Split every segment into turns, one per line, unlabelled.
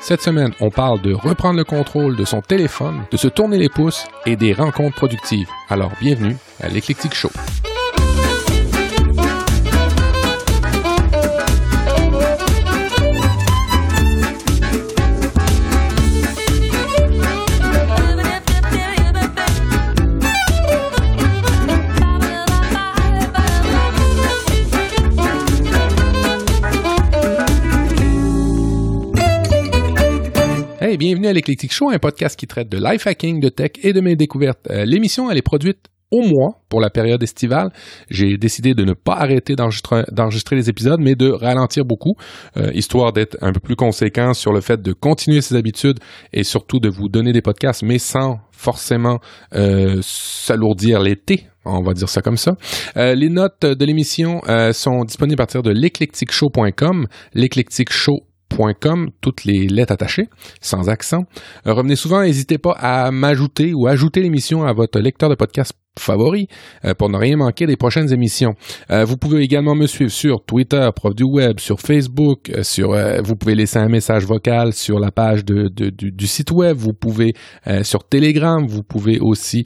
Cette semaine, on parle de reprendre le contrôle de son téléphone, de se tourner les pouces et des rencontres productives. Alors, bienvenue à l'Eclectic Show. Bienvenue à l'Eclectic Show, un podcast qui traite de life hacking, de tech et de mes découvertes. Euh, L'émission, elle est produite au mois pour la période estivale. J'ai décidé de ne pas arrêter d'enregistrer, les épisodes, mais de ralentir beaucoup, euh, histoire d'être un peu plus conséquent sur le fait de continuer ses habitudes et surtout de vous donner des podcasts, mais sans forcément euh, s'alourdir l'été. On va dire ça comme ça. Les notes de l'émission sont disponibles à partir de l'eclecticshow.com, l'eclecticshow toutes les lettres attachées, sans accent. Euh, revenez souvent, n'hésitez pas à m'ajouter ou ajouter l'émission à votre lecteur de podcast favori euh, pour ne rien manquer des prochaines émissions. Euh, vous pouvez également me suivre sur Twitter, Prof du Web, sur Facebook, euh, sur vous pouvez laisser un message vocal sur la page du, site web, vous pouvez sur Telegram, vous pouvez aussi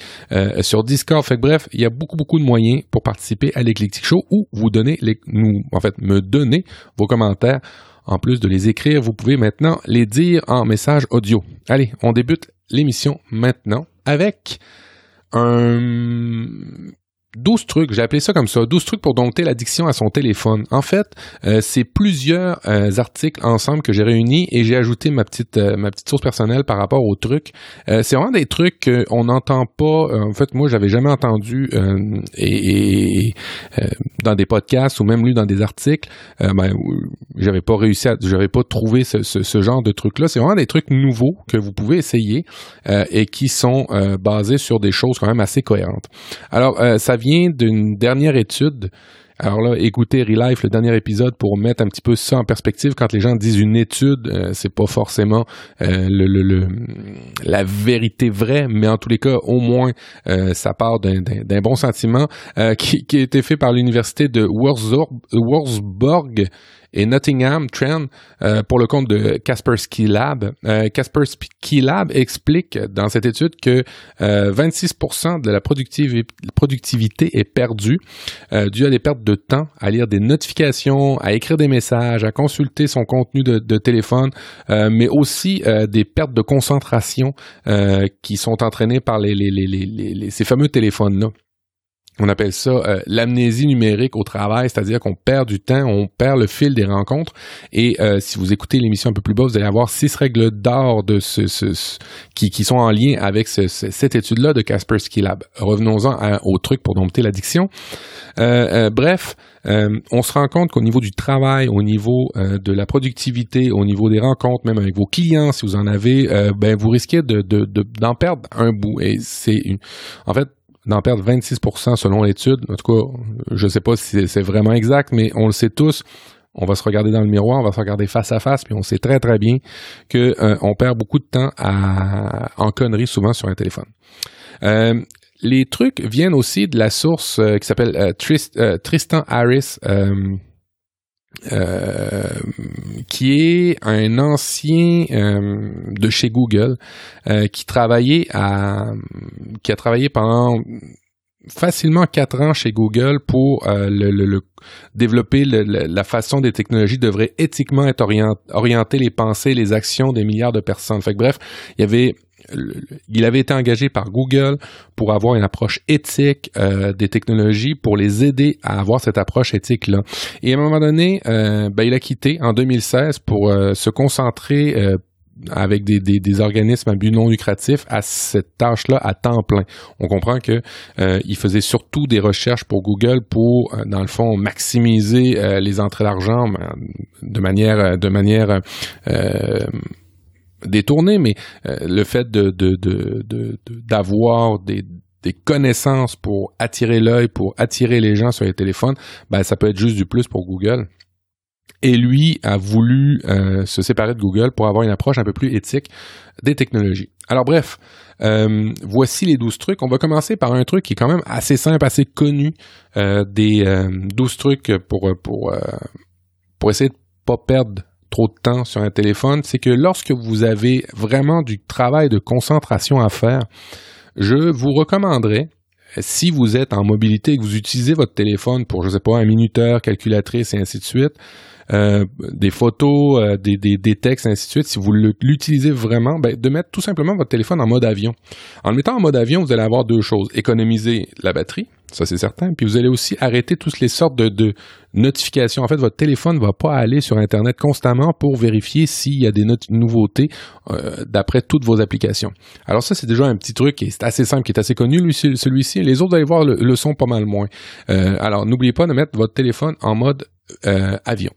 sur Discord. Fait que, bref, il y a beaucoup beaucoup de moyens pour participer à l'Eclectic Show ou vous donner les, nous en fait me donner vos commentaires en plus de les écrire, vous pouvez maintenant les dire en message audio. Allez, on débute l'émission maintenant avec un 12 trucs, j'ai appelé ça comme ça, 12 trucs pour dompter l'addiction à son téléphone. En fait, euh, c'est plusieurs euh, articles ensemble que j'ai réunis et j'ai ajouté ma petite euh, ma petite source personnelle par rapport aux trucs. C'est vraiment des trucs qu'on n'entend pas. en fait, moi, j'avais jamais entendu et, dans des podcasts ou même lu dans des articles. ben, j'avais pas réussi à, j'avais pas trouvé ce, genre de trucs là. C'est vraiment des trucs nouveaux que vous pouvez essayer et qui sont basés sur des choses quand même assez cohérentes. Alors, ça vient d'une dernière étude. Alors là, écoutez Relife, le dernier épisode, pour mettre un petit peu ça en perspective. Quand les gens disent une étude, euh, c'est pas forcément euh, le, la vérité vraie, mais en tous les cas, au moins, euh, ça part d'un bon sentiment qui, qui, a été fait par l'université de Wurzburg et Nottingham Trend euh, pour le compte de Kaspersky Lab. Euh, Kaspersky Lab explique dans cette étude que euh, 26% de la productivité est perdue euh, dû à des pertes de temps à lire des notifications, à écrire des messages, à consulter son contenu de, téléphone, euh, mais aussi des pertes de concentration qui sont entraînées par ces fameux téléphones-là on appelle ça euh, l'amnésie numérique au travail, c'est-à-dire qu'on perd du temps, on perd le fil des rencontres. Et euh, si vous écoutez l'émission un peu plus bas, vous allez avoir six règles d'or de ce, qui, sont en lien avec ce, cette étude-là de Kaspersky Lab. Revenons-en au truc pour dompter l'addiction. Euh, bref, on se rend compte qu'au niveau du travail, au niveau de la productivité, au niveau des rencontres, même avec vos clients, si vous en avez, ben vous risquez de, de, d'en perdre un bout. Et c'est en fait d'en perdre 26% selon l'étude. En tout cas, je ne sais pas si c'est vraiment exact, mais on le sait tous. On va se regarder dans le miroir, on va se regarder face à face, puis on sait très très bien que euh, on perd beaucoup de temps en conneries souvent sur un téléphone. Euh, les trucs viennent aussi de la source euh, qui s'appelle Trist, Tristan Harris. Euh, qui est un ancien euh, de chez Google euh, qui travaillait à qui a travaillé pendant facilement quatre ans chez Google pour le, le, le, développer la façon des technologies devraient éthiquement être orienter les pensées, les actions des milliards de personnes. Fait que, bref, il y avait il avait été engagé par Google pour avoir une approche éthique euh, des technologies, pour les aider à avoir cette approche éthique-là. Et à un moment donné, euh, ben, il a quitté en 2016 pour euh, se concentrer euh, avec des, des, des, organismes à but non lucratif à cette tâche-là à temps plein. On comprend que euh, il faisait surtout des recherches pour Google pour, dans le fond, maximiser euh, les entrées d'argent de manière de manière détourné, mais euh, le fait de, d'avoir des, connaissances pour attirer l'œil, pour attirer les gens sur les téléphones, ben, ça peut être juste du plus pour Google. Et lui a voulu euh, se séparer de Google pour avoir une approche un peu plus éthique des technologies. Alors bref, euh, voici les 12 trucs. On va commencer par un truc qui est quand même assez simple, assez connu, des 12 trucs pour, pour, pour essayer de pas perdre trop de temps sur un téléphone, c'est que lorsque vous avez vraiment du travail de concentration à faire, je vous recommanderais si vous êtes en mobilité et que vous utilisez votre téléphone pour, je sais pas, un minuteur, calculatrice et ainsi de suite, euh, des photos, euh, des, des, des, textes, ainsi de suite, si vous l'utilisez vraiment, ben, de mettre tout simplement votre téléphone en mode avion. En le mettant en mode avion, vous allez avoir deux choses. Économiser la batterie, ça c'est certain, puis vous allez aussi arrêter toutes les sortes de, de notifications. En fait, votre téléphone ne va pas aller sur Internet constamment pour vérifier s'il y a des nouveautés euh, d'après toutes vos applications. Alors ça, c'est déjà un petit truc qui est assez simple, qui est assez connu, celui-ci. Les autres, vous allez voir, le, le son pas mal moins. alors, n'oubliez pas de mettre votre téléphone en mode avion.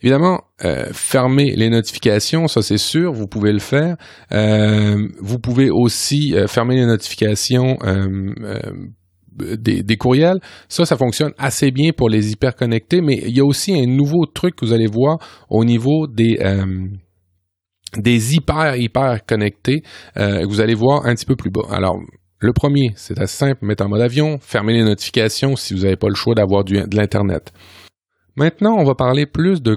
Évidemment, euh, fermer les notifications, ça c'est sûr, vous pouvez le faire. Euh, vous pouvez aussi euh, fermer les notifications des, courriels. Ça, ça fonctionne assez bien pour les hyperconnectés, mais il y a aussi un nouveau truc que vous allez voir au niveau des des hyper hyper connectés que vous allez voir un petit peu plus bas. Alors le premier, c'est assez simple, mettre en mode avion, fermer les notifications si vous n'avez pas le choix d'avoir de l'Internet. Maintenant, on va parler plus de,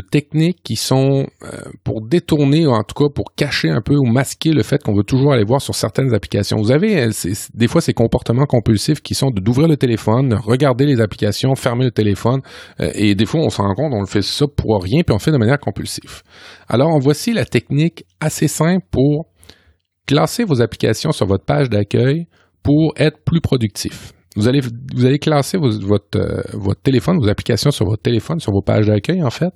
techniques qui sont euh, pour détourner, ou en tout cas pour cacher un peu ou masquer le fait qu'on veut toujours aller voir sur certaines applications. Vous avez euh, des fois ces comportements compulsifs qui sont d'ouvrir le téléphone, regarder les applications, fermer le téléphone, euh, et des fois on s'en rend compte, on le fait ça pour rien, puis on le fait de manière compulsive. Alors, voici la technique assez simple pour classer vos applications sur votre page d'accueil pour être plus productif. Vous allez, vous allez classer votre, euh, votre téléphone, vos applications sur votre téléphone, sur vos pages d'accueil, en fait,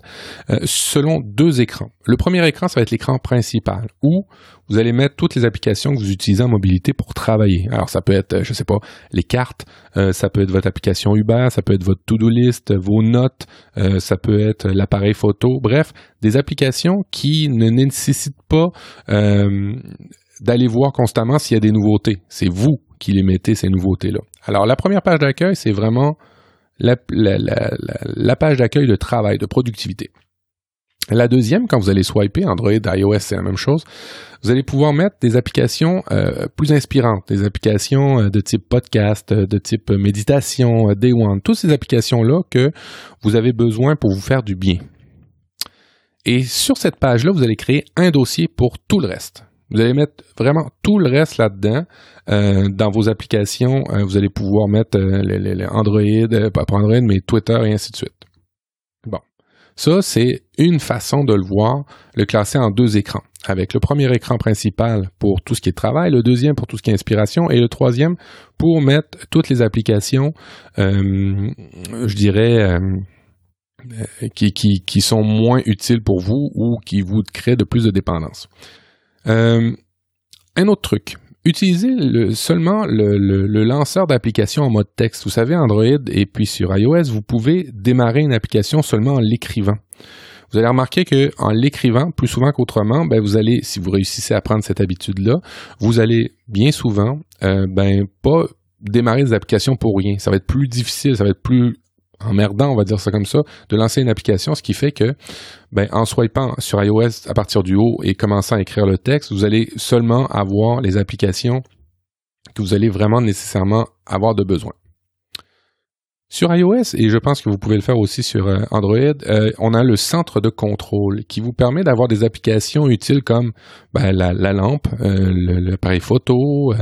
euh, selon deux écrans. Le premier écran, ça va être l'écran principal, où vous allez mettre toutes les applications que vous utilisez en mobilité pour travailler. Alors, ça peut être, euh, je sais pas, les cartes, ça peut être votre application Uber, ça peut être votre to-do list, vos notes, ça peut être l'appareil photo, bref, des applications qui ne nécessitent pas d'aller voir constamment s'il y a des nouveautés. C'est vous qui les mettez, ces nouveautés-là. Alors, la première page d'accueil, c'est vraiment la, page d'accueil de travail, de productivité. La deuxième, quand vous allez swiper, Android, iOS, c'est la même chose, vous allez pouvoir mettre des applications euh, plus inspirantes, des applications euh, de type podcast, euh, de type méditation, Day One, toutes ces applications-là que vous avez besoin pour vous faire du bien. Et sur cette page-là, vous allez créer un dossier pour tout le reste. Vous allez mettre vraiment tout le reste là-dedans. Euh, dans vos applications, euh, vous allez pouvoir mettre euh, les, Android, pas Android, mais Twitter et ainsi de suite. Bon. Ça, c'est une façon de le voir, le classer en deux écrans. Avec le premier écran principal pour tout ce qui est travail, le deuxième pour tout ce qui est inspiration et le troisième pour mettre toutes les applications, je dirais, qui, qui, qui sont moins utiles pour vous ou qui vous créent de plus de dépendance. Euh, un autre truc. Utilisez seulement le, lanceur d'application en mode texte. Vous savez, Android et puis sur iOS, vous pouvez démarrer une application seulement en l'écrivant. Vous allez remarquer que en l'écrivant, plus souvent qu'autrement, ben vous allez, si vous réussissez à prendre cette habitude-là, vous allez bien souvent, euh, ben pas démarrer des applications pour rien. Ça va être plus difficile, ça va être plus emmerdant, on va dire ça comme ça, de lancer une application, ce qui fait que, ben, en swipant sur iOS à partir du haut et commençant à écrire le texte, vous allez seulement avoir les applications que vous allez vraiment nécessairement avoir de besoin. Sur iOS, et je pense que vous pouvez le faire aussi sur euh, Android, euh, on a le centre de contrôle qui vous permet d'avoir des applications utiles comme ben, la, lampe, euh, l'appareil photo,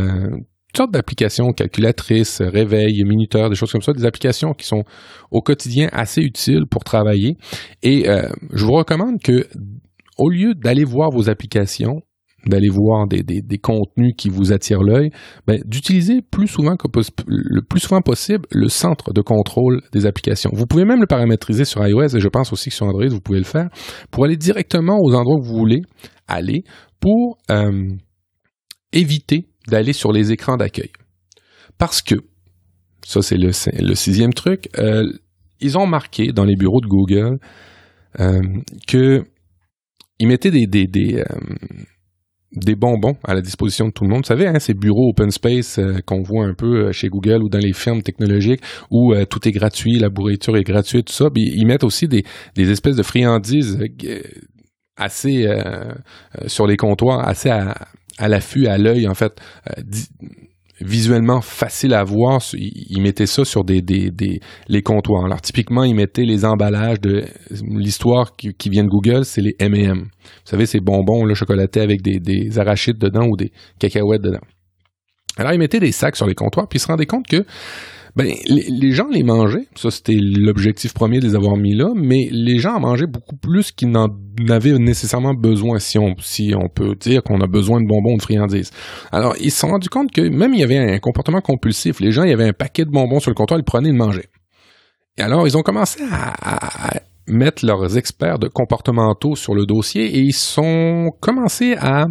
sortes d'applications, calculatrices, réveil, minuteur, des choses comme ça, des applications qui sont au quotidien assez utiles pour travailler. Et euh, je vous recommande que, au lieu d'aller voir vos applications, d'aller voir des, des, contenus qui vous attirent l'œil, ben, d'utiliser plus souvent que le plus souvent possible le centre de contrôle des applications. Vous pouvez même le paramétriser sur iOS et je pense aussi que sur Android vous pouvez le faire pour aller directement aux endroits où vous voulez aller pour euh, éviter d'aller sur les écrans d'accueil. Parce que, ça c'est le, sixième truc, euh, ils ont marqué dans les bureaux de Google euh, que ils mettaient des, euh, bonbons à la disposition de tout le monde. Vous savez, hein, ces bureaux open space qu'on voit un peu chez Google ou dans les firmes technologiques où tout est gratuit, la bourriture est gratuite, tout ça. ils mettent aussi des, des espèces de friandises assez sur les comptoirs, assez à, à l'affût, à l'œil, en fait, euh, visuellement facile à voir. Ils mettaient ça sur des, les comptoirs. Alors typiquement, ils mettaient les emballages de l'histoire qui, qui, vient de Google, c'est les M&M. Vous savez, ces bonbons là, chocolatés avec des, des arachides dedans ou des cacahuètes dedans. Alors, ils mettaient des sacs sur les comptoirs, puis ils se rendaient compte que ben, les, gens les mangeaient. Ça, c'était l'objectif premier de les avoir mis là, mais les gens en mangeaient beaucoup plus qu'ils n'en avaient nécessairement besoin, si on, si on peut dire qu'on a besoin de bonbons ou de friandises. Alors, ils se sont rendus compte que même il y avait un comportement compulsif. Les gens, il y avait un paquet de bonbons sur le comptoir, ils prenaient et ils mangeaient. Et alors, ils ont commencé à, à mettre leurs experts de comportementaux sur le dossier et ils sont commencé à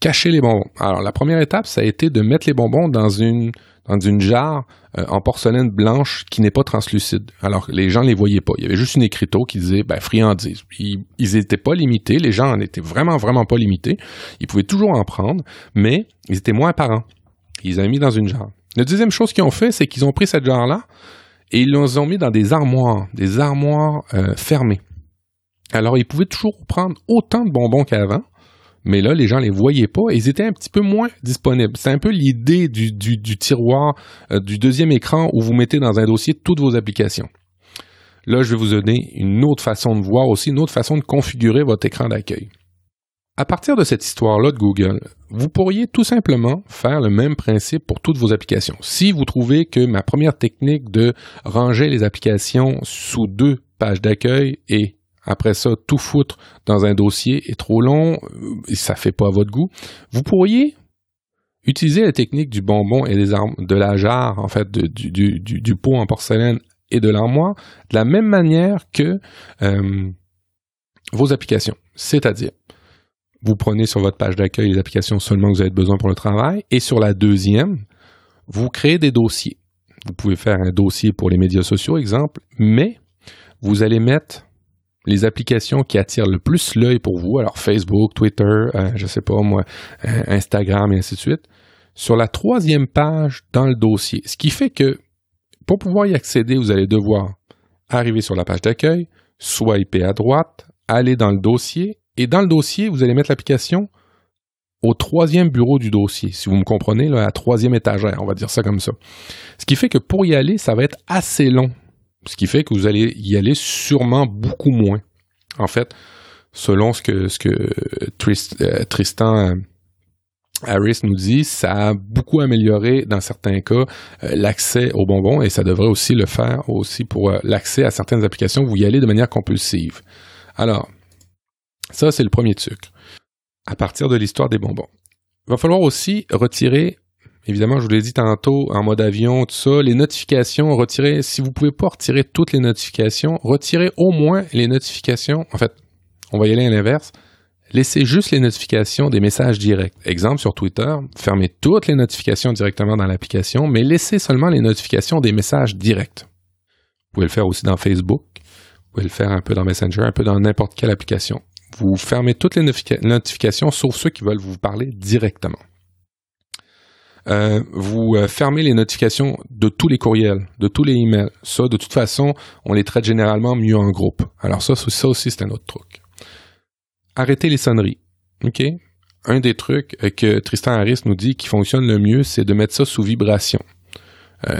cacher les bonbons. Alors, la première étape, ça a été de mettre les bonbons dans une, dans une jarre euh, en porcelaine blanche qui n'est pas translucide. Alors, les gens ne les voyaient pas. Il y avait juste une écriteau qui disait, ben, friandise. Ils n'étaient pas limités. Les gens n'étaient vraiment, vraiment pas limités. Ils pouvaient toujours en prendre, mais ils étaient moins apparents. Ils ont mis dans une jarre. La deuxième chose qu'ils ont fait, c'est qu'ils ont pris cette jarre-là et ils l'ont mis dans des armoires, des armoires euh, fermées. Alors, ils pouvaient toujours prendre autant de bonbons qu'avant, mais là, les gens les voyaient pas et ils étaient un petit peu moins disponibles. C'est un peu l'idée du, du, tiroir euh, du deuxième écran où vous mettez dans un dossier toutes vos applications. Là, je vais vous donner une autre façon de voir aussi, une autre façon de configurer votre écran d'accueil. À partir de cette histoire-là de Google, vous pourriez tout simplement faire le même principe pour toutes vos applications. Si vous trouvez que ma première technique de ranger les applications sous deux pages d'accueil est après ça, tout foutre dans un dossier est trop long, euh, et ça fait pas à votre goût. Vous pourriez utiliser la technique du bonbon et des de la jarre, en fait, du, du, pot en porcelaine et de l'armoire, de la même manière que euh, vos applications. C'est-à-dire, vous prenez sur votre page d'accueil les applications seulement que vous avez besoin pour le travail, et sur la deuxième, vous créez des dossiers. Vous pouvez faire un dossier pour les médias sociaux, exemple, mais vous allez mettre les applications qui attirent le plus l'œil pour vous, alors Facebook, Twitter, euh, je sais pas moi, euh, Instagram et ainsi de suite, sur la troisième page dans le dossier. Ce qui fait que pour pouvoir y accéder, vous allez devoir arriver sur la page d'accueil, swiper à droite, aller dans le dossier, et dans le dossier, vous allez mettre l'application au troisième bureau du dossier, si vous me comprenez, à la troisième étagère, on va dire ça comme ça. Ce qui fait que pour y aller, ça va être assez long ce qui fait que vous allez y aller sûrement beaucoup moins. En fait, selon ce que, que euh, Tristan euh, Harris nous dit, ça a beaucoup amélioré dans certains cas euh, l'accès aux bonbons et ça devrait aussi le faire aussi pour l'accès à certaines applications où vous y allez de manière compulsive. Alors, ça c'est le premier truc. À partir de l'histoire des bonbons. Il va falloir aussi retirer Évidemment, je vous l'ai dit tantôt, en mode avion, tout ça, les notifications, retirez, si vous pouvez pas retirer toutes les notifications, retirez au moins les notifications. En fait, on va y aller à l'inverse. Laissez juste les notifications des messages directs. Exemple sur Twitter, fermez toutes les notifications directement dans l'application, mais laissez seulement les notifications des messages directs. Vous pouvez le faire aussi dans Facebook, vous pouvez le faire un peu dans Messenger, un peu dans n'importe quelle application. Vous fermez toutes les notifications sauf ceux qui veulent vous parler directement. Euh, vous euh, fermez les notifications de tous les courriels, de tous les emails. Ça, de toute façon, on les traite généralement mieux en groupe. Alors ça, aussi, c'est un autre truc. Arrêtez les sonneries. Un des trucs euh, que Tristan Harris nous dit qui fonctionne le mieux, c'est de mettre ça sous vibration.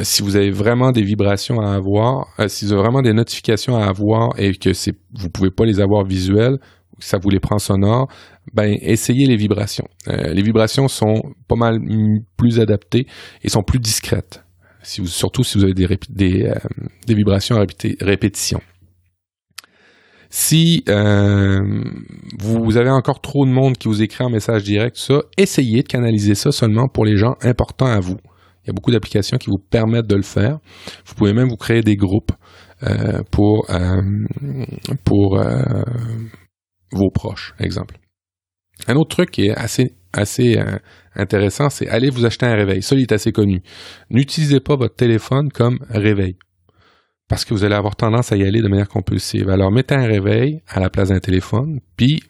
si vous avez vraiment des vibrations à avoir, si vous avez vraiment des notifications à avoir et que vous pouvez pas les avoir visuelles, ça vous les prend sonores, ben essayez les vibrations. Euh, les vibrations sont pas mal plus adaptées et sont plus discrètes. Si vous, surtout si vous avez des, euh, des vibrations à répétition. Si euh, vous avez encore trop de monde qui vous écrit en message direct, ça, essayez de canaliser ça seulement pour les gens importants à vous. Il y a beaucoup d'applications qui vous permettent de le faire. Vous pouvez même vous créer des groupes pour pour vos proches, exemple. Un autre truc qui est assez, assez euh, intéressant, c'est aller vous acheter un réveil. Ça, assez connu. N'utilisez pas votre téléphone comme réveil. Parce que vous allez avoir tendance à y aller de manière compulsive. Alors, mettez un réveil à la place d'un téléphone, puis,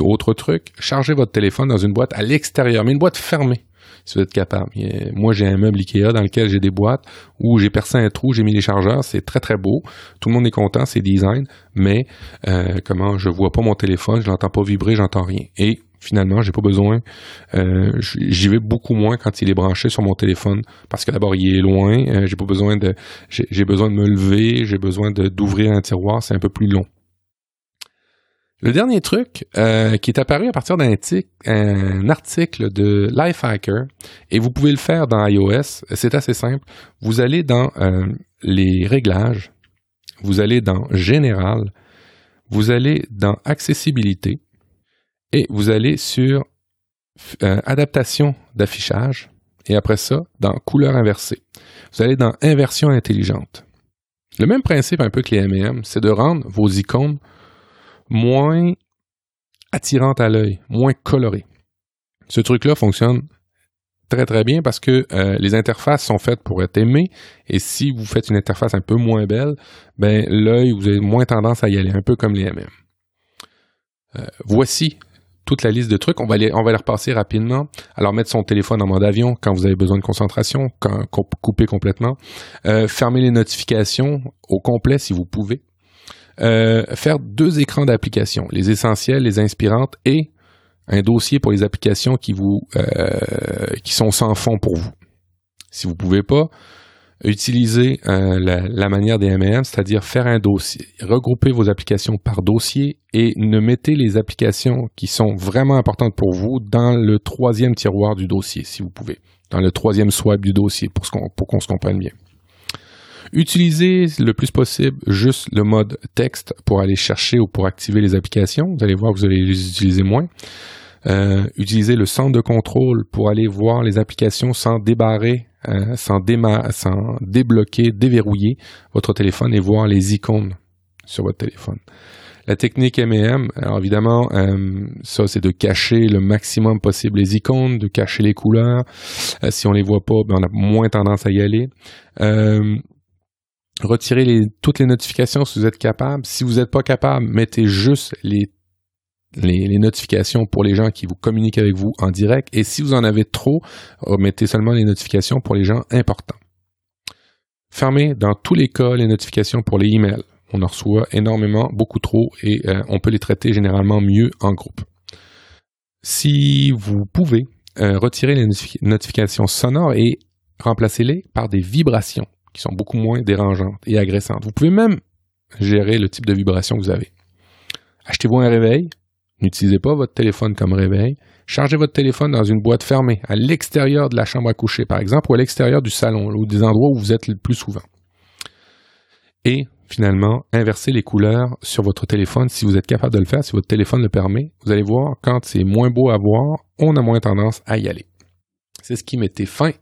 autre truc, chargez votre téléphone dans une boîte à l'extérieur, mais une boîte fermée si vous êtes capable. Moi, j'ai un meuble Ikea dans lequel j'ai des boîtes où j'ai percé un trou, j'ai mis les chargeurs, c'est très très beau. Tout le monde est content, c'est design, mais euh, comment je vois pas mon téléphone, je l'entends pas vibrer, j'entends rien. Et finalement, j'ai pas besoin. Euh, j'y vais beaucoup moins quand il est branché sur mon téléphone parce que d'abord il est loin. Euh, j'ai pas besoin de, j'ai besoin de me lever, j'ai besoin d'ouvrir un tiroir, c'est un peu plus long. Le dernier truc euh, qui est apparu à partir d'un un article de Lifehacker, et vous pouvez le faire dans iOS, c'est assez simple. Vous allez dans les réglages, vous allez dans Général, vous allez dans Accessibilité, et vous allez sur euh, adaptation d'affichage et après ça, dans couleur inversée. Vous allez dans inversion intelligente. Le même principe un peu que les M&M, c'est de rendre vos icônes moins attirantes à l'œil, moins colorées. Ce truc-là fonctionne très très bien parce que euh, les interfaces sont faites pour être aimées et si vous faites une interface un peu moins belle, ben l'œil vous avez moins tendance à y aller, un peu comme les MM. Voici toute la liste de trucs. On va les, on va les repasser rapidement. Alors, mettre son téléphone en mode avion quand vous avez besoin de concentration, quand, couper complètement. Euh, fermer les notifications au complet si vous pouvez. Euh, faire deux écrans d'application, les essentiels, les inspirantes et un dossier pour les applications qui vous euh, qui sont sans fond pour vous. Si vous pouvez pas, utiliser euh, la, manière des M&M, c'est-à-dire faire un dossier, regrouper vos applications par dossier et ne mettez les applications qui sont vraiment importantes pour vous dans le troisième tiroir du dossier, si vous pouvez, dans le troisième swipe du dossier pour, qu'on, se comprenne bien. Utilisez le plus possible juste le mode texte pour aller chercher ou pour activer les applications. Vous allez voir que vous allez les utiliser moins. Euh, utilisez le centre de contrôle pour aller voir les applications sans débarrer euh, sans, débloquer, déverrouiller votre téléphone et voir les icônes sur votre téléphone. La technique M&M, alors évidemment, euh, ça c'est de cacher le maximum possible les icônes, de cacher les couleurs. Si on les voit pas, ben, on a moins tendance à y aller. Retirez toutes les notifications si vous êtes capable. Si vous n'êtes pas capable, mettez juste les notifications pour les gens qui vous communiquent avec vous en direct. Et si vous en avez trop, mettez seulement les notifications pour les gens importants. Fermez dans tous les cas les notifications pour les emails. On en reçoit énormément, beaucoup trop, et euh, on peut les traiter généralement mieux en groupe. Si vous pouvez, euh, retirer les notifications sonores et remplacez-les par des vibrations qui sont beaucoup moins dérangeantes et agressantes. Vous pouvez même gérer le type de vibration que vous avez. Achetez-vous un réveil, N'utilisez pas votre téléphone comme réveil. Chargez votre téléphone dans une boîte fermée, à l'extérieur de la chambre à coucher, par exemple, ou à l'extérieur du salon, ou des endroits où vous êtes le plus souvent. Et finalement, inversez les couleurs sur votre téléphone si vous êtes capable de le faire, si votre téléphone le permet. Vous allez voir, quand c'est moins beau à voir, on a moins tendance à y aller. C'est ce qui mettait fin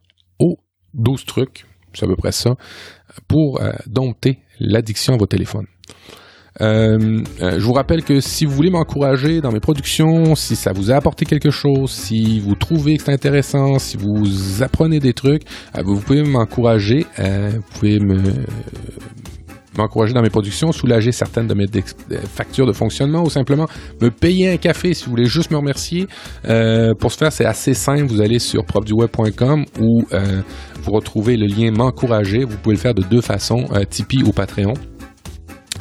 aux 12 trucs, c'est à peu près ça, pour euh, dompter l'addiction à vos téléphones. Euh, euh, je vous rappelle que si vous voulez m'encourager dans mes productions, si ça vous a apporté quelque chose, si vous trouvez que c'est intéressant, si vous apprenez des trucs, vous pouvez m'encourager. vous pouvez me m'encourager dans mes productions, soulager certaines de mes factures de fonctionnement ou simplement me payer un café si vous voulez juste me remercier. pour ce faire, c'est assez simple. Vous allez sur profduweb.com où vous retrouvez le lien m'encourager. Vous pouvez le faire de deux façons, Tipeee ou Patreon.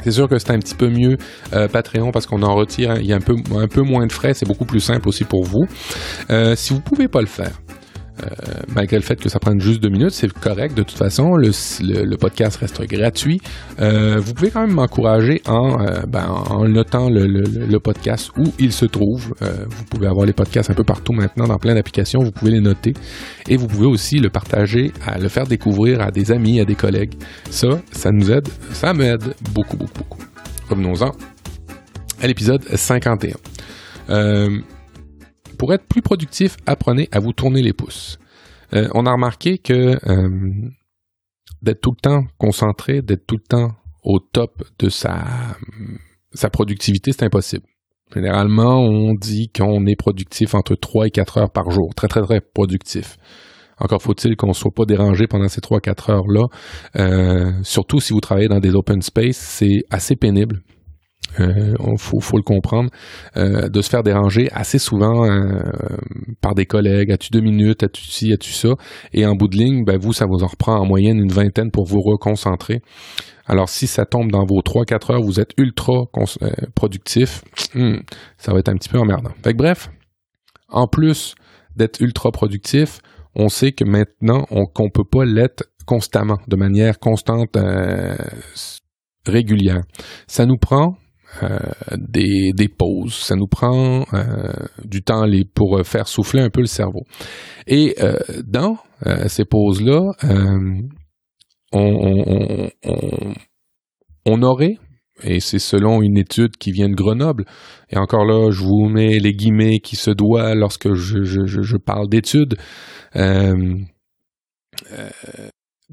C'est sûr que c'est un petit peu mieux euh, Patreon parce qu'on en retire, il y a un peu, un peu moins de frais, c'est beaucoup plus simple aussi pour vous. Euh, si vous pouvez pas le faire, euh, malgré le fait que ça prenne juste deux minutes, c'est correct. De toute façon, le, podcast reste gratuit. Euh, vous pouvez quand même m'encourager en, euh, ben, en notant le, podcast où il se trouve. vous pouvez avoir les podcasts un peu partout maintenant dans plein d'applications. Vous pouvez les noter et vous pouvez aussi le partager, à le faire découvrir à des amis, à des collègues. Ça, ça nous aide, ça m'aide beaucoup, beaucoup, beaucoup. Revenons-en à l'épisode 51. Pour être plus productif, apprenez à vous tourner les pouces. Euh, on a remarqué que euh, d'être tout le temps concentré, d'être tout le temps au top de sa, sa productivité, c'est impossible. Généralement, on dit qu'on est productif entre 3 et 4 heures par jour. Très, très, très productif. Encore faut-il qu'on ne soit pas dérangé pendant ces 3-4 heures-là. Euh, surtout si vous travaillez dans des open space, c'est assez pénible. Euh, faut, faut, le comprendre, euh, de se faire déranger assez souvent euh, par des collègues. As-tu deux minutes? As-tu ci? As-tu ça? Et en bout de ligne, ben, vous, ça vous en reprend en moyenne une vingtaine pour vous reconcentrer. Alors, si ça tombe dans vos 3-4 heures, vous êtes ultra productif, hmm, ça va être un petit peu emmerdant. Fait que bref, en plus d'être ultra productif, on sait que maintenant qu'on ne peut pas l'être constamment, de manière constante, euh, régulière. Ça nous prend euh, des, pauses, ça nous prend euh, du temps pour faire souffler un peu le cerveau. Et dans ces pauses-là, on, aurait et c'est selon une étude qui vient de Grenoble. Et encore là, je vous mets les guillemets qui se doivent lorsque je, parle d'études. Euh, euh,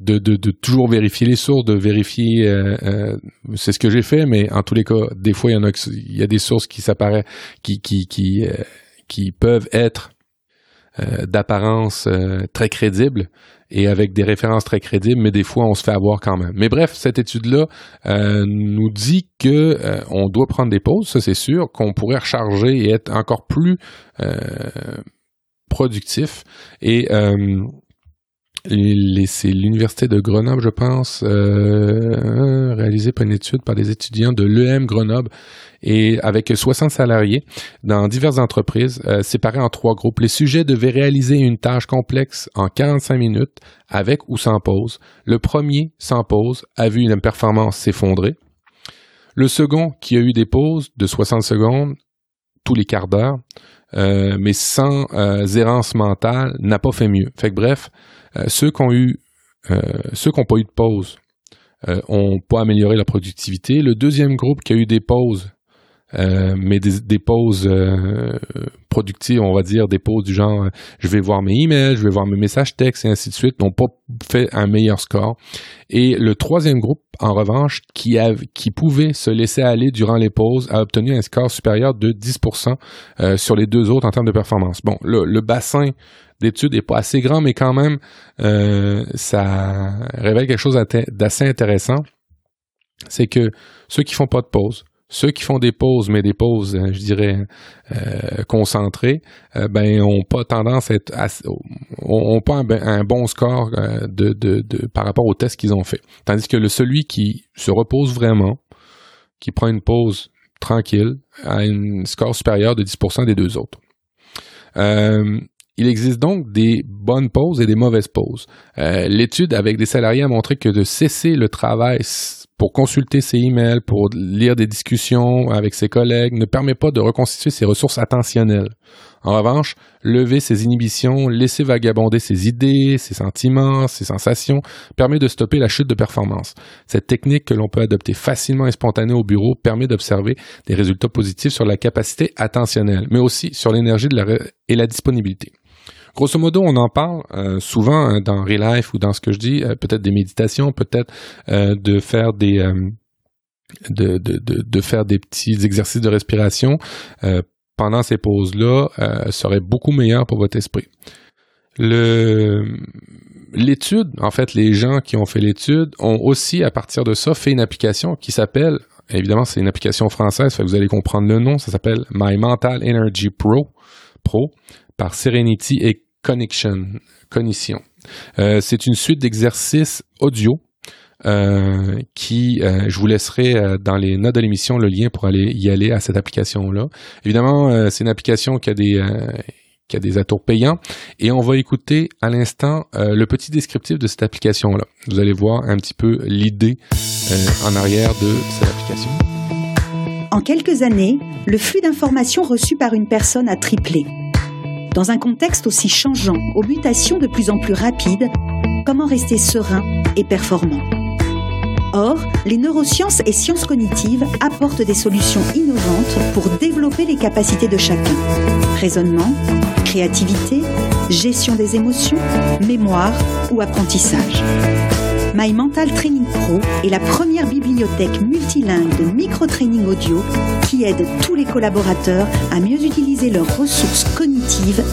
de, toujours vérifier les sources, de vérifier, euh, euh c'est ce que j'ai fait, mais en tous les cas, des fois, il y en a, il y a des sources qui s'apparaissent, qui, euh, peuvent être d'apparence très crédibles, et avec des références très crédibles, mais des fois on se fait avoir quand même. Mais bref, cette étude-là nous dit que on doit prendre des pauses, ça c'est sûr, qu'on pourrait recharger et être encore plus productif. Et c'est l'université de Grenoble, je pense, euh, réalisée par une étude par des étudiants de l'EM Grenoble et avec 60 salariés dans diverses entreprises euh, séparées en trois groupes. Les sujets devaient réaliser une tâche complexe en 45 minutes avec ou sans pause. Le premier, sans pause, a vu une performance s'effondrer. Le second, qui a eu des pauses de 60 secondes tous les quarts d'heure, euh, mais sans euh, errance mentale, n'a pas fait mieux. Fait que bref, euh, ceux qui ont eu, euh, ceux qui n'ont pas eu de pause, ont pas amélioré leur productivité. Le deuxième groupe qui a eu des pauses euh, mais des, pauses euh, productives, on va dire, des pauses du genre je vais voir mes emails, je vais voir mes messages textes et ainsi de suite, n'ont pas fait un meilleur score. Et le troisième groupe, en revanche, qui, qui pouvait se laisser aller durant les pauses, a obtenu un score supérieur de 10% euh, sur les deux autres en termes de performance. Bon, le, le bassin d'études n'est pas assez grand, mais quand même, ça révèle quelque chose d'assez intéressant. C'est que ceux qui font pas de pause, ceux qui font des pauses, mais des pauses, euh, je dirais, euh, concentrées, euh, ben, ont pas tendance à être, ont, pas un, bon score de, de, de, par rapport aux tests qu'ils ont fait. Tandis que le celui qui se repose vraiment, qui prend une pause tranquille, a un score supérieur de 10% des deux autres. il existe donc des bonnes pauses et des mauvaises pauses. L'étude avec des salariés a montré que de cesser le travail pour consulter ses emails, pour lire des discussions avec ses collègues, ne permet pas de reconstituer ses ressources attentionnelles. En revanche, lever ses inhibitions, laisser vagabonder ses idées, ses sentiments, ses sensations, permet de stopper la chute de performance. Cette technique que l'on peut adopter facilement et spontanée au bureau permet d'observer des résultats positifs sur la capacité attentionnelle, mais aussi sur l'énergie et la disponibilité. Grosso modo, on en parle euh, souvent hein, dans Real Life ou dans ce que je dis, euh, peut-être des méditations, peut-être euh, de faire des de, faire des petits exercices de respiration pendant ces pauses-là serait beaucoup meilleur pour votre esprit. L'étude, en fait, les gens qui ont fait l'étude ont aussi, à partir de ça, fait une application qui s'appelle, évidemment, c'est une application française, fait vous allez comprendre le nom, ça s'appelle My Mental Energy Pro, Pro par Serenity et Connection. Euh, c'est une suite d'exercices audio euh, qui, euh, je vous laisserai dans les notes de l'émission le lien pour aller y aller à cette application-là. Évidemment, c'est une application qui a des qui a des atours payants et on va écouter à l'instant le petit descriptif de cette application-là. Vous allez voir un petit peu l'idée en arrière de cette application.
En quelques années, le flux d'informations reçues par une personne a triplé. Dans un contexte aussi changeant, aux mutations de plus en plus rapides, comment rester serein et performant Or, les neurosciences et sciences cognitives apportent des solutions innovantes pour développer les capacités de chacun. Raisonnement, créativité, gestion des émotions, mémoire ou apprentissage. My Mental Training Pro est la première bibliothèque multilingue de micro-training audio qui aide tous les collaborateurs à mieux utiliser leurs ressources cognitives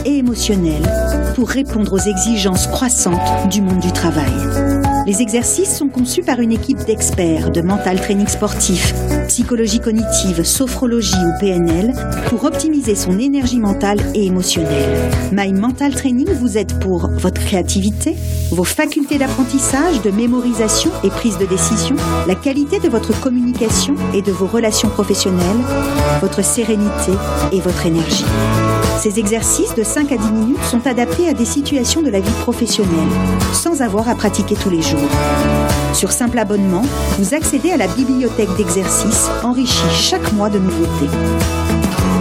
et émotionnelles pour répondre aux exigences croissantes du monde du travail. Les exercices sont conçus par une équipe d'experts de mental training sportif, psychologie cognitive, sophrologie ou PNL pour optimiser son énergie mentale et émotionnelle. My Mental Training vous aide pour votre créativité, vos facultés d'apprentissage, de mémorisation et prise de décision, la qualité de votre communication et de vos relations professionnelles, votre sérénité et votre énergie. Ces exercices de 5 à 10 minutes sont adaptés à des situations de la vie professionnelle, sans avoir à pratiquer tous les jours. Sur simple abonnement, vous accédez à la bibliothèque d'exercices enrichie chaque mois de nouveautés.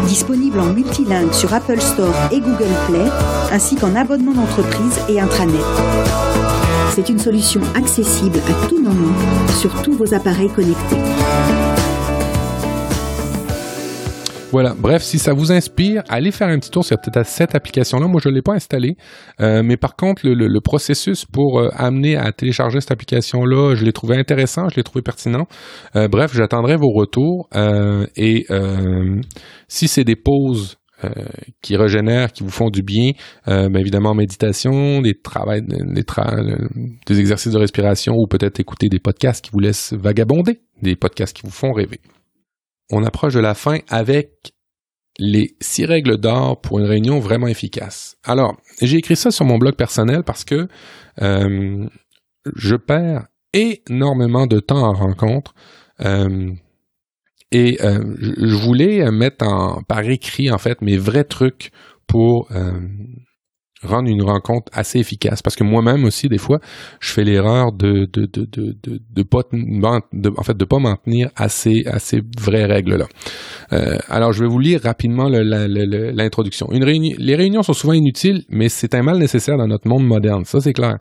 Disponible en multilingue sur Apple Store et Google Play, ainsi qu'en abonnement d'entreprise et intranet. C'est une solution accessible à tout moment sur tous vos appareils connectés.
Voilà. Bref, si ça vous inspire, allez faire un petit tour sur cette application-là. Moi, je ne l'ai pas installée. Euh, mais par contre, le, processus pour euh, amener à télécharger cette application-là, je l'ai trouvé intéressant, je l'ai trouvé pertinent. Euh, bref, j'attendrai vos retours. et si c'est des pauses qui régénèrent, qui vous font du bien, bien évidemment méditation, des travails, des, des exercices de respiration ou peut-être écouter des podcasts qui vous laissent vagabonder, des podcasts qui vous font rêver on approche de la fin avec les six règles d'or pour une réunion vraiment efficace. Alors, j'ai écrit ça sur mon blog personnel parce que euh, je perds énormément de temps en rencontre. Euh, et euh, je voulais mettre en, par écrit, en fait, mes vrais trucs pour rendre une rencontre assez efficace. Parce que moi-même aussi des fois je fais l'erreur de de de de de, pas en fait de pas m'en tenir à ces à ces vraies règles là euh, alors je vais vous lire rapidement l'introduction. Les réunions sont souvent inutiles mais c'est un mal nécessaire dans notre monde moderne. Ça c'est clair.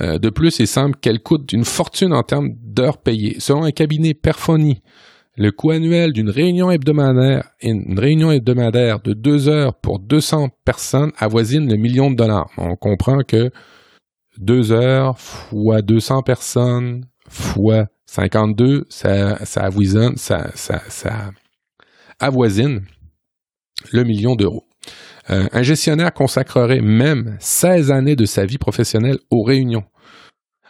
Euh, de plus il semble qu'elles coûtent une fortune en termes d'heures payées. Selon un cabinet Perfoni le coût annuel d'une réunion hebdomadaire, une réunion hebdomadaire de deux heures pour 200 personnes avoisine le million de dollars. On comprend que deux heures fois 200 personnes fois 52, ça, avoisine le million d'euros. Euh, un gestionnaire consacrerait même 16 années de sa vie professionnelle aux réunions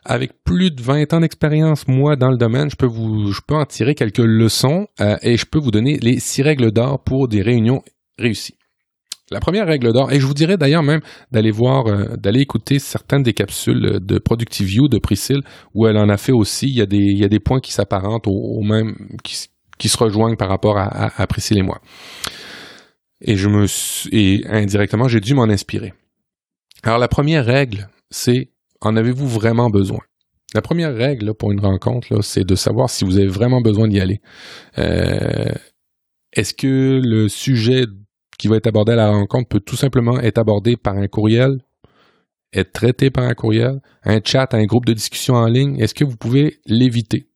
avec plus de 20 ans d'expérience, moi, dans le domaine, je peux vous, je peux en tirer quelques leçons euh, et je peux vous donner les six règles d'or pour des réunions réussies. La première règle d'or, et je vous dirais d'ailleurs même d'aller voir, euh, d'aller écouter certaines des capsules de Productive View de Priscille, où elle en a fait aussi. Il y a des, il y a des points qui s'apparentent au, même, qui, qui, se rejoignent par rapport à, à, à Priscille et moi. Et je me, et indirectement, j'ai dû m'en inspirer. Alors la première règle, c'est en avez-vous vraiment besoin? La première règle pour une rencontre, c'est de savoir si vous avez vraiment besoin d'y aller. Euh, est-ce que le sujet qui va être abordé à la rencontre peut tout simplement être abordé par un courriel, être traité par un courriel, un chat, un groupe de discussion en ligne? Est-ce que vous pouvez l'éviter?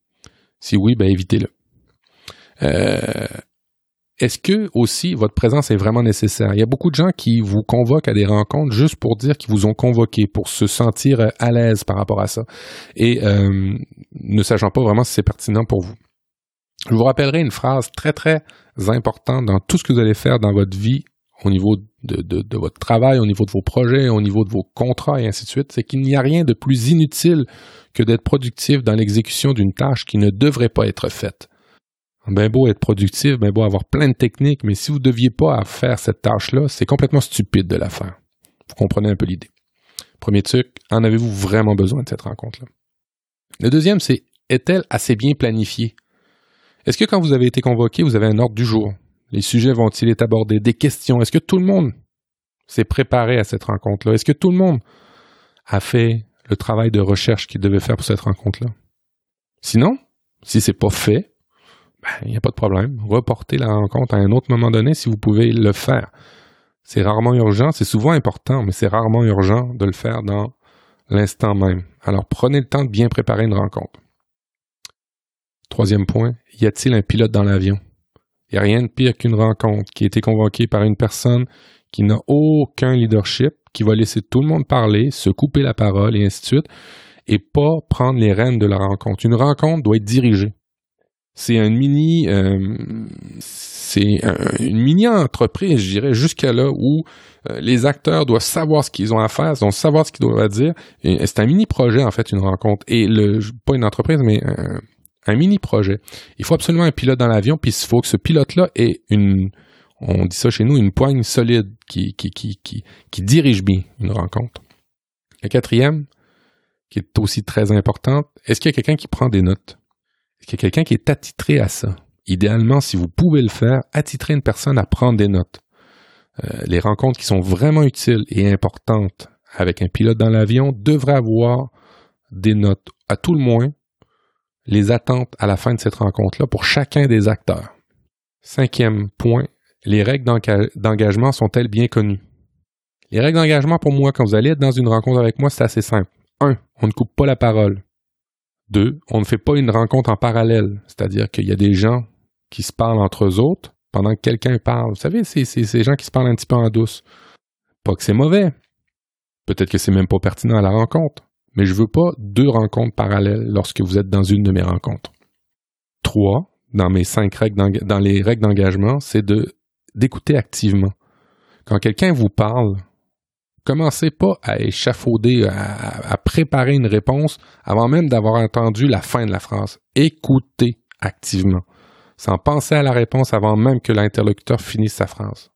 Si oui, ben évitez-le. Euh, est-ce que aussi votre présence est vraiment nécessaire? Il y a beaucoup de gens qui vous convoquent à des rencontres juste pour dire qu'ils vous ont convoqué, pour se sentir euh, à l'aise par rapport à ça, et euh, ne sachant pas vraiment si c'est pertinent pour vous. Je vous rappellerai une phrase très très importante dans tout ce que vous allez faire dans votre vie au niveau de, de votre travail, au niveau de vos projets, au niveau de vos contrats et ainsi de suite, c'est qu'il n'y a rien de plus inutile que d'être productif dans l'exécution d'une tâche qui ne devrait pas être faite. Ben beau être productif, ben beau avoir plein de techniques, mais si vous ne deviez pas faire cette tâche-là, c'est complètement stupide de la faire. Vous comprenez un peu l'idée. Premier truc, en avez-vous vraiment besoin de cette rencontre-là? Le deuxième, c'est est-elle assez bien planifiée? Est-ce que quand vous avez été convoqué, vous avez un ordre du jour? Les sujets vont-ils être abordés? Des questions? Est-ce que tout le monde s'est préparé à cette rencontre-là? Est-ce que tout le monde a fait le travail de recherche qu'il devait faire pour cette rencontre-là? Sinon, si c'est pas fait, il ben, n'y a pas de problème. Reportez la rencontre à un autre moment donné si vous pouvez le faire. C'est rarement urgent, c'est souvent important, mais c'est rarement urgent de le faire dans l'instant même. Alors prenez le temps de bien préparer une rencontre. Troisième point, y a-t-il un pilote dans l'avion? Il n'y a rien de pire qu'une rencontre qui a été convoquée par une personne qui n'a aucun leadership, qui va laisser tout le monde parler, se couper la parole et ainsi de suite, et pas prendre les rênes de la rencontre. Une rencontre doit être dirigée. C'est une mini, euh, c'est une mini entreprise, je dirais, jusqu'à là où euh, les acteurs doivent savoir ce qu'ils ont à faire, doivent savoir ce qu'ils doivent dire. C'est un mini projet en fait, une rencontre. Et le, pas une entreprise, mais un, un mini projet. Il faut absolument un pilote dans l'avion, puis il faut que ce pilote-là ait une, on dit ça chez nous, une poigne solide qui, qui, qui, qui dirige bien une rencontre. La quatrième, qui est aussi très importante, est-ce qu'il y a quelqu'un qui prend des notes? Qu'il y a quelqu'un qui est attitré à ça? Idéalement, si vous pouvez le faire, attitrer une personne à prendre des notes. Euh, les rencontres qui sont vraiment utiles et importantes avec un pilote dans l'avion devraient avoir des notes, à tout le moins, les attentes à la fin de cette rencontre-là pour chacun des acteurs. Cinquième point, les règles d'engagement sont-elles bien connues? Les règles d'engagement pour moi, quand vous allez être dans une rencontre avec moi, c'est assez simple. Un, on ne coupe pas la parole. Deux, on ne fait pas une rencontre en parallèle, c'est-à-dire qu'il y a des gens qui se parlent entre eux autres pendant que quelqu'un parle. Vous savez, c'est ces gens qui se parlent un petit peu en douce. Pas que c'est mauvais. Peut-être que c'est même pas pertinent à la rencontre mais je veux pas deux rencontres parallèles lorsque vous êtes dans une de mes rencontres. Trois, dans mes cinq règles dans les règles d'engagement, c'est d'écouter activement. Quand quelqu'un vous parle, commencez pas à échafauder, à, préparer une réponse avant même d'avoir entendu la fin de la phrase. Écoutez activement, sans penser à la réponse avant même que l'interlocuteur finisse sa phrase.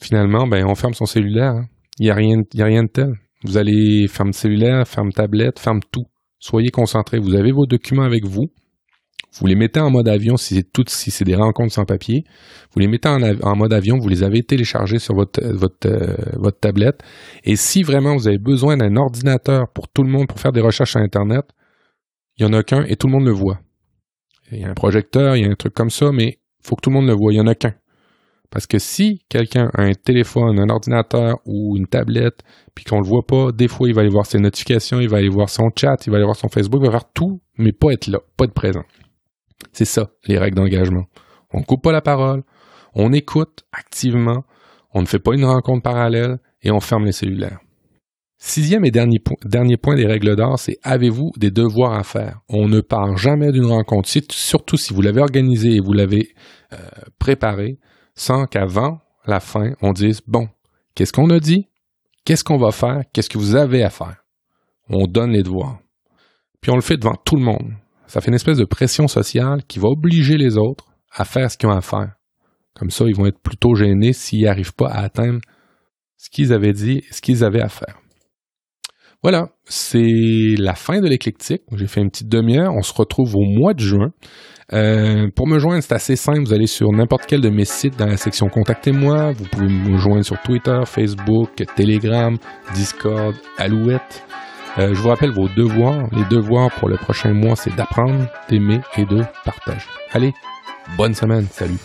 Finalement, ben on ferme son cellulaire. Hein. Il n'y a rien, de tel. Vous allez ferme cellulaire, ferme tablette, ferme tout. Soyez concentrés. Vous avez vos documents avec vous. Vous les mettez en mode avion si c'est si c'est des rencontres sans papier. Vous les mettez en, mode avion, vous les avez téléchargés sur euh, votre tablette. Et si vraiment vous avez besoin d'un ordinateur pour tout le monde pour faire des recherches sur Internet, il y en a qu'un et tout le monde le voit. Il y a un projecteur, il y a un truc comme ça, mais il faut que tout le monde le voit. Il y en a qu'un. Parce que si quelqu'un a un téléphone, un ordinateur ou une tablette, puis qu'on le voit pas, des fois, il va aller voir ses notifications, il va aller voir son chat, il va aller voir son Facebook, il va faire tout, mais pas être là, pas être présent. C'est ça, les règles d'engagement. On coupe pas la parole, on écoute activement, on ne fait pas une rencontre parallèle et on ferme les cellulaires. Sixième et dernier, dernier point des règles d'or, c'est avez-vous des devoirs à faire? On ne part jamais d'une rencontre, surtout si vous l'avez organisée et vous l'avez euh, préparée, sans qu'avant la fin, on dise, bon, qu'est-ce qu'on a dit? Qu'est-ce qu'on va faire? Qu'est-ce que vous avez à faire? On donne les devoirs. Puis on le fait devant tout le monde. Ça fait une espèce de pression sociale qui va obliger les autres à faire ce qu'ils ont à faire. Comme ça, ils vont être plutôt gênés s'ils n'arrivent pas à atteindre ce qu'ils avaient dit, ce qu'ils avaient à faire. Voilà, c'est la fin de l'éclectique. J'ai fait une petite demi-heure. On se retrouve au mois de juin. Euh, pour me joindre, c'est assez simple. Vous allez sur n'importe quel de mes sites dans la section Contactez-moi. Vous pouvez me joindre sur Twitter, Facebook, Telegram, Discord, Alouette. Euh, je vous rappelle vos devoirs. Les devoirs pour le prochain mois, c'est d'apprendre, d'aimer et de partager. Allez, bonne semaine. Salut.